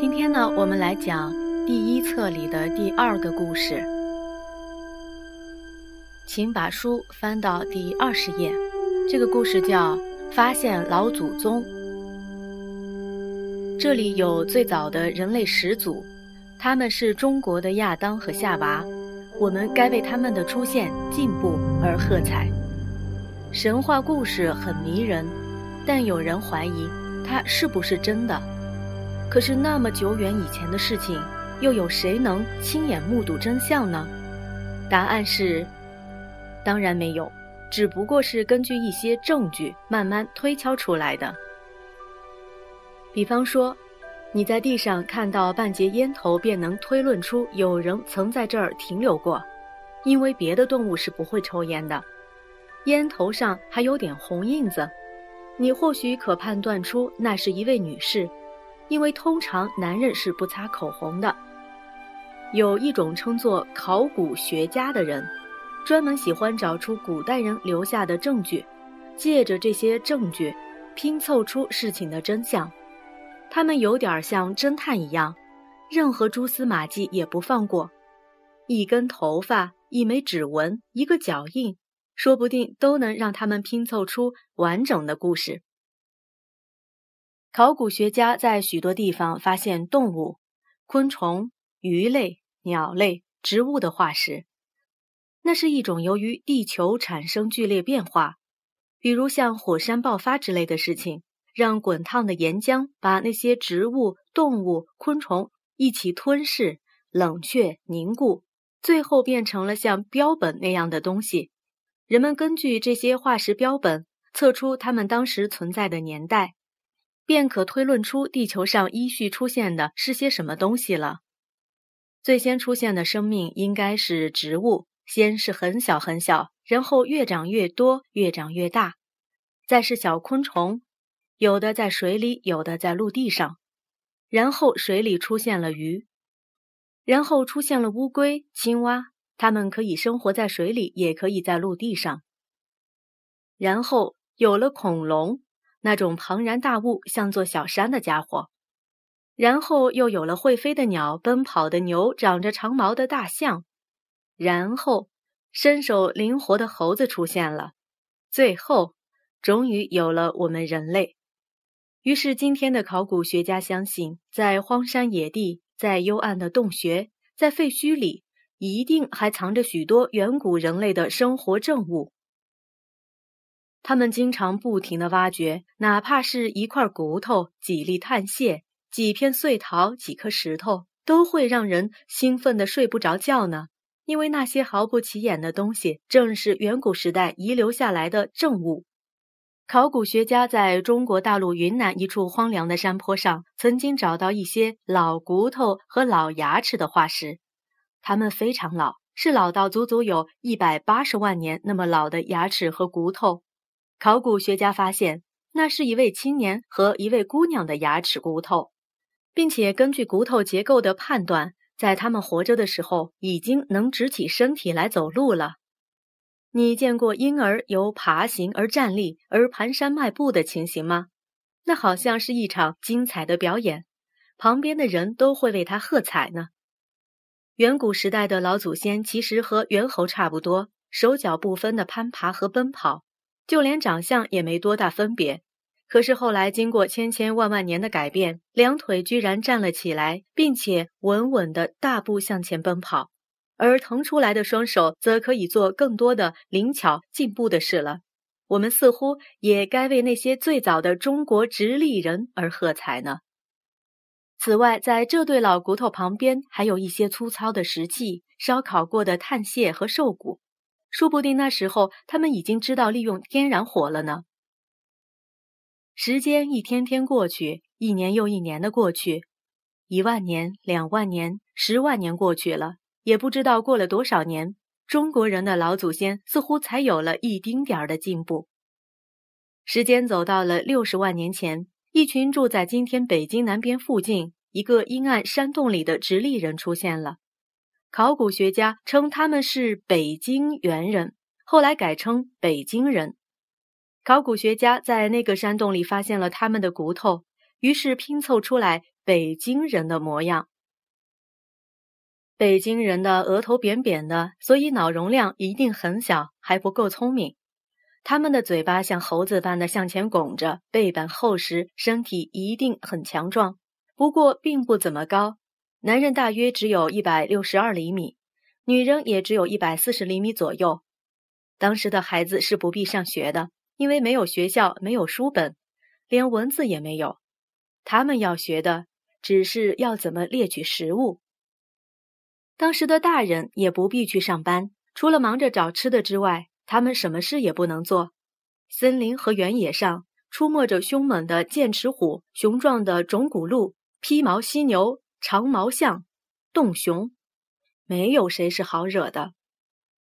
今天呢，我们来讲第一册里的第二个故事。请把书翻到第二十页。这个故事叫《发现老祖宗》。这里有最早的人类始祖，他们是中国的亚当和夏娃。我们该为他们的出现、进步而喝彩。神话故事很迷人，但有人怀疑它是不是真的。可是那么久远以前的事情，又有谁能亲眼目睹真相呢？答案是，当然没有，只不过是根据一些证据慢慢推敲出来的。比方说，你在地上看到半截烟头，便能推论出有人曾在这儿停留过，因为别的动物是不会抽烟的。烟头上还有点红印子，你或许可判断出那是一位女士。因为通常男人是不擦口红的。有一种称作考古学家的人，专门喜欢找出古代人留下的证据，借着这些证据拼凑出事情的真相。他们有点像侦探一样，任何蛛丝马迹也不放过。一根头发、一枚指纹、一个脚印，说不定都能让他们拼凑出完整的故事。考古学家在许多地方发现动物、昆虫、鱼类、鸟类、植物的化石，那是一种由于地球产生剧烈变化，比如像火山爆发之类的事情，让滚烫的岩浆把那些植物、动物、昆虫一起吞噬、冷却、凝固，最后变成了像标本那样的东西。人们根据这些化石标本测出它们当时存在的年代。便可推论出地球上依序出现的是些什么东西了。最先出现的生命应该是植物，先是很小很小，然后越长越多，越长越大，再是小昆虫，有的在水里，有的在陆地上，然后水里出现了鱼，然后出现了乌龟、青蛙，它们可以生活在水里，也可以在陆地上，然后有了恐龙。那种庞然大物，像座小山的家伙，然后又有了会飞的鸟、奔跑的牛、长着长毛的大象，然后身手灵活的猴子出现了，最后终于有了我们人类。于是，今天的考古学家相信，在荒山野地、在幽暗的洞穴、在废墟里，一定还藏着许多远古人类的生活证物。他们经常不停地挖掘，哪怕是一块骨头、几粒碳屑、几片碎陶、几颗石头，都会让人兴奋得睡不着觉呢。因为那些毫不起眼的东西，正是远古时代遗留下来的证物。考古学家在中国大陆云南一处荒凉的山坡上，曾经找到一些老骨头和老牙齿的化石，它们非常老，是老到足足有一百八十万年那么老的牙齿和骨头。考古学家发现，那是一位青年和一位姑娘的牙齿骨头，并且根据骨头结构的判断，在他们活着的时候已经能直起身体来走路了。你见过婴儿由爬行而站立而蹒跚迈步的情形吗？那好像是一场精彩的表演，旁边的人都会为他喝彩呢。远古时代的老祖先其实和猿猴差不多，手脚不分的攀爬和奔跑。就连长相也没多大分别，可是后来经过千千万万年的改变，两腿居然站了起来，并且稳稳地大步向前奔跑，而腾出来的双手则可以做更多的灵巧进步的事了。我们似乎也该为那些最早的中国直立人而喝彩呢。此外，在这对老骨头旁边，还有一些粗糙的石器、烧烤过的碳屑和兽骨。说不定那时候他们已经知道利用天然火了呢。时间一天天过去，一年又一年的过去，一万年、两万年、十万年过去了，也不知道过了多少年，中国人的老祖先似乎才有了一丁点儿的进步。时间走到了六十万年前，一群住在今天北京南边附近一个阴暗山洞里的直立人出现了。考古学家称他们是北京猿人，后来改称北京人。考古学家在那个山洞里发现了他们的骨头，于是拼凑出来北京人的模样。北京人的额头扁扁的，所以脑容量一定很小，还不够聪明。他们的嘴巴像猴子般的向前拱着，背板厚实，身体一定很强壮，不过并不怎么高。男人大约只有一百六十二厘米，女人也只有一百四十厘米左右。当时的孩子是不必上学的，因为没有学校，没有书本，连文字也没有。他们要学的只是要怎么猎取食物。当时的大人也不必去上班，除了忙着找吃的之外，他们什么事也不能做。森林和原野上出没着凶猛的剑齿虎、雄壮的种骨鹿、披毛犀牛、长毛象、洞熊，没有谁是好惹的。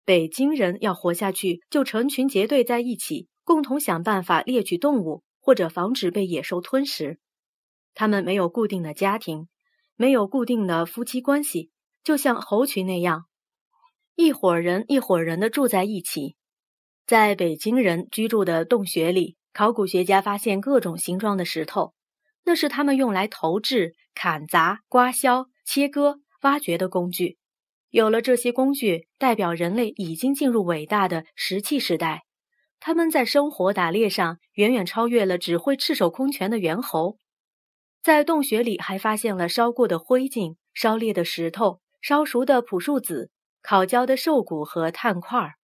北京人要活下去，就成群结队在一起，共同想办法猎取动物，或者防止被野兽吞食。他们没有固定的家庭，没有固定的夫妻关系。就像猴群那样，一伙人一伙人的住在一起。在北京人居住的洞穴里，考古学家发现各种形状的石头，那是他们用来投掷、砍砸、刮削、切割、挖掘的工具。有了这些工具，代表人类已经进入伟大的石器时代。他们在生活、打猎上远远超越了只会赤手空拳的猿猴。在洞穴里还发现了烧过的灰烬、烧裂的石头。烧熟的朴树籽、烤焦的兽骨和炭块儿，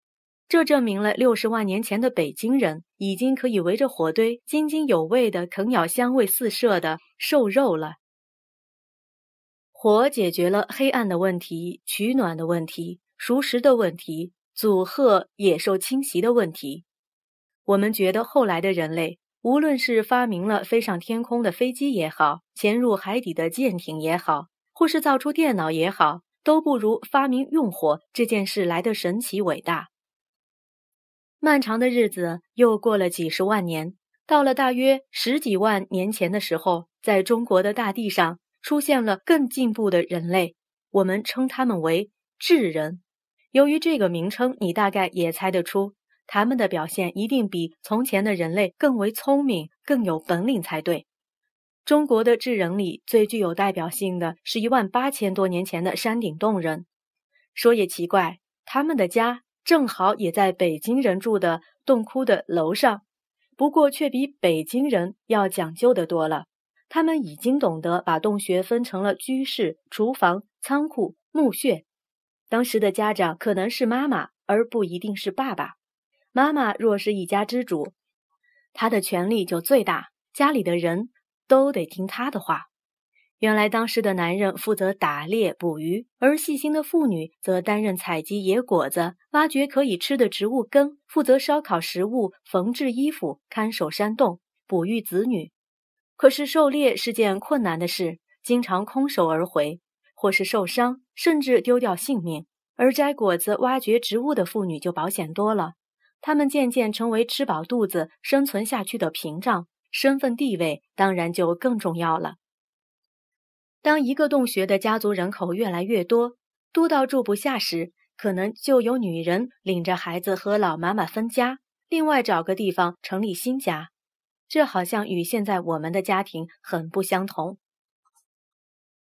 这证明了六十万年前的北京人已经可以围着火堆津津有味地啃咬香味四射的兽肉了。火解决了黑暗的问题、取暖的问题、熟食的问题、阻吓野兽侵袭的问题。我们觉得后来的人类，无论是发明了飞上天空的飞机也好，潜入海底的舰艇也好，或是造出电脑也好。都不如发明用火这件事来的神奇伟大。漫长的日子又过了几十万年，到了大约十几万年前的时候，在中国的大地上出现了更进步的人类，我们称他们为智人。由于这个名称，你大概也猜得出，他们的表现一定比从前的人类更为聪明、更有本领才对。中国的智人里最具有代表性的是一万八千多年前的山顶洞人。说也奇怪，他们的家正好也在北京人住的洞窟的楼上，不过却比北京人要讲究的多了。他们已经懂得把洞穴分成了居室、厨房、仓库、墓穴。当时的家长可能是妈妈，而不一定是爸爸。妈妈若是一家之主，她的权力就最大，家里的人。都得听他的话。原来当时的男人负责打猎捕鱼，而细心的妇女则担任采集野果子、挖掘可以吃的植物根，负责烧烤食物、缝制衣服、看守山洞、哺育子女。可是狩猎是件困难的事，经常空手而回，或是受伤，甚至丢掉性命。而摘果子、挖掘植物的妇女就保险多了，她们渐渐成为吃饱肚子、生存下去的屏障。身份地位当然就更重要了。当一个洞穴的家族人口越来越多，多到住不下时，可能就有女人领着孩子和老妈妈分家，另外找个地方成立新家。这好像与现在我们的家庭很不相同。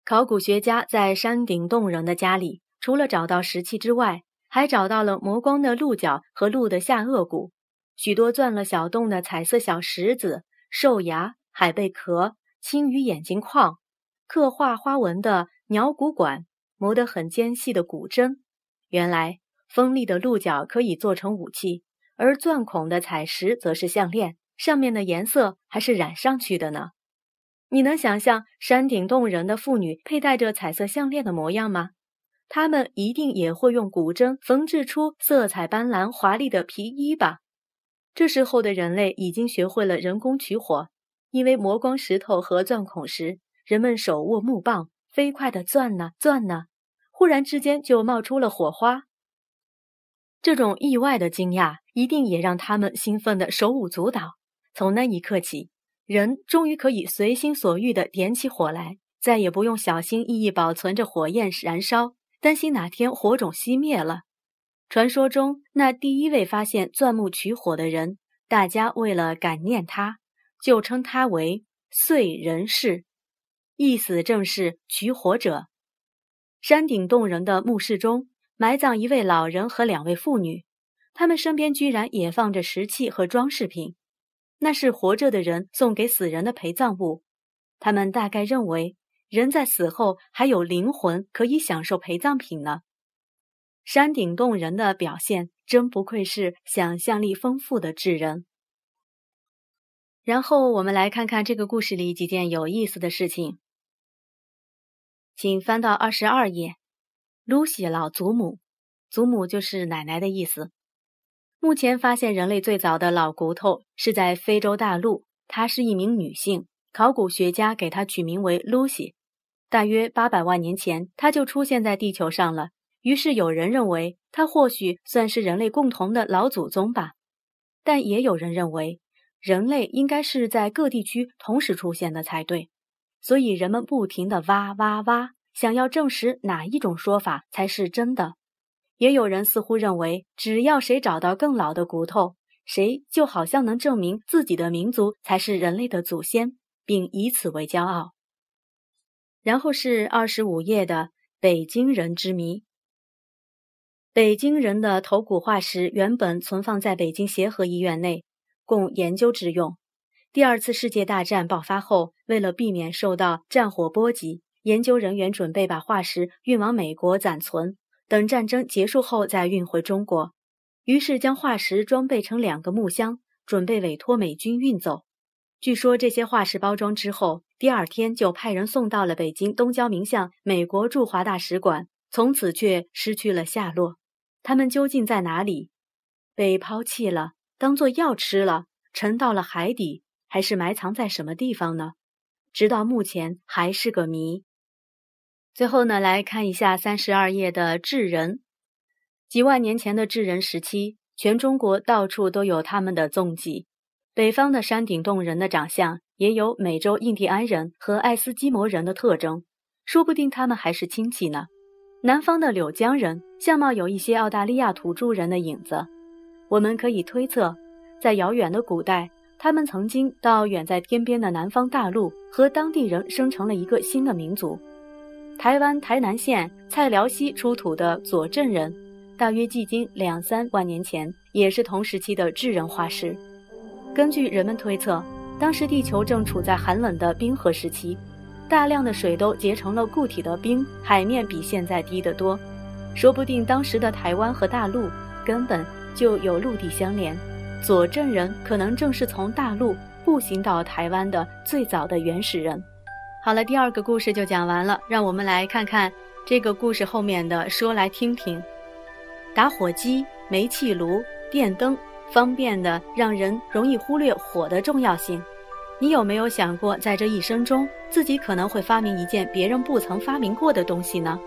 考古学家在山顶洞人的家里，除了找到石器之外，还找到了磨光的鹿角和鹿的下颚骨，许多钻了小洞的彩色小石子。兽牙、海贝壳、青鱼眼睛框、刻画花纹的鸟骨管、磨得很尖细的骨针。原来锋利的鹿角可以做成武器，而钻孔的彩石则是项链，上面的颜色还是染上去的呢。你能想象山顶洞人的妇女佩戴着彩色项链的模样吗？她们一定也会用骨针缝制出色彩斑斓、华丽的皮衣吧。这时候的人类已经学会了人工取火，因为磨光石头和钻孔时，人们手握木棒，飞快地钻呢钻呢，忽然之间就冒出了火花。这种意外的惊讶，一定也让他们兴奋得手舞足蹈。从那一刻起，人终于可以随心所欲地点起火来，再也不用小心翼翼保存着火焰燃烧，担心哪天火种熄灭了。传说中，那第一位发现钻木取火的人，大家为了感念他，就称他为燧人氏。一死正是取火者。山顶洞人的墓室中埋葬一位老人和两位妇女，他们身边居然也放着石器和装饰品，那是活着的人送给死人的陪葬物。他们大概认为人在死后还有灵魂，可以享受陪葬品呢。山顶洞人的表现真不愧是想象力丰富的智人。然后我们来看看这个故事里几件有意思的事情。请翻到二十二页。露西老祖母，祖母就是奶奶的意思。目前发现人类最早的老骨头是在非洲大陆，她是一名女性，考古学家给她取名为露西。大约八百万年前，她就出现在地球上了。于是有人认为她或许算是人类共同的老祖宗吧，但也有人认为。人类应该是在各地区同时出现的才对，所以人们不停地挖挖挖，想要证实哪一种说法才是真的。也有人似乎认为，只要谁找到更老的骨头，谁就好像能证明自己的民族才是人类的祖先，并以此为骄傲。然后是二十五页的北京人之谜。北京人的头骨化石原本存放在北京协和医院内。供研究之用。第二次世界大战爆发后，为了避免受到战火波及，研究人员准备把化石运往美国暂存，等战争结束后再运回中国。于是将化石装备成两个木箱，准备委托美军运走。据说这些化石包装之后，第二天就派人送到了北京东交民巷美国驻华大使馆，从此却失去了下落。他们究竟在哪里？被抛弃了？当做药吃了，沉到了海底，还是埋藏在什么地方呢？直到目前还是个谜。最后呢，来看一下三十二页的智人。几万年前的智人时期，全中国到处都有他们的踪迹。北方的山顶洞人的长相也有美洲印第安人和爱斯基摩人的特征，说不定他们还是亲戚呢。南方的柳江人相貌有一些澳大利亚土著人的影子。我们可以推测，在遥远的古代，他们曾经到远在天边的南方大陆，和当地人生成了一个新的民族。台湾台南县蔡寮溪出土的左镇人，大约距今两三万年前，也是同时期的智人化石。根据人们推测，当时地球正处在寒冷的冰河时期，大量的水都结成了固体的冰，海面比现在低得多。说不定当时的台湾和大陆根本。就有陆地相连，左镇人可能正是从大陆步行到台湾的最早的原始人。好了，第二个故事就讲完了，让我们来看看这个故事后面的说来听听。打火机、煤气炉、电灯，方便的让人容易忽略火的重要性。你有没有想过，在这一生中，自己可能会发明一件别人不曾发明过的东西呢？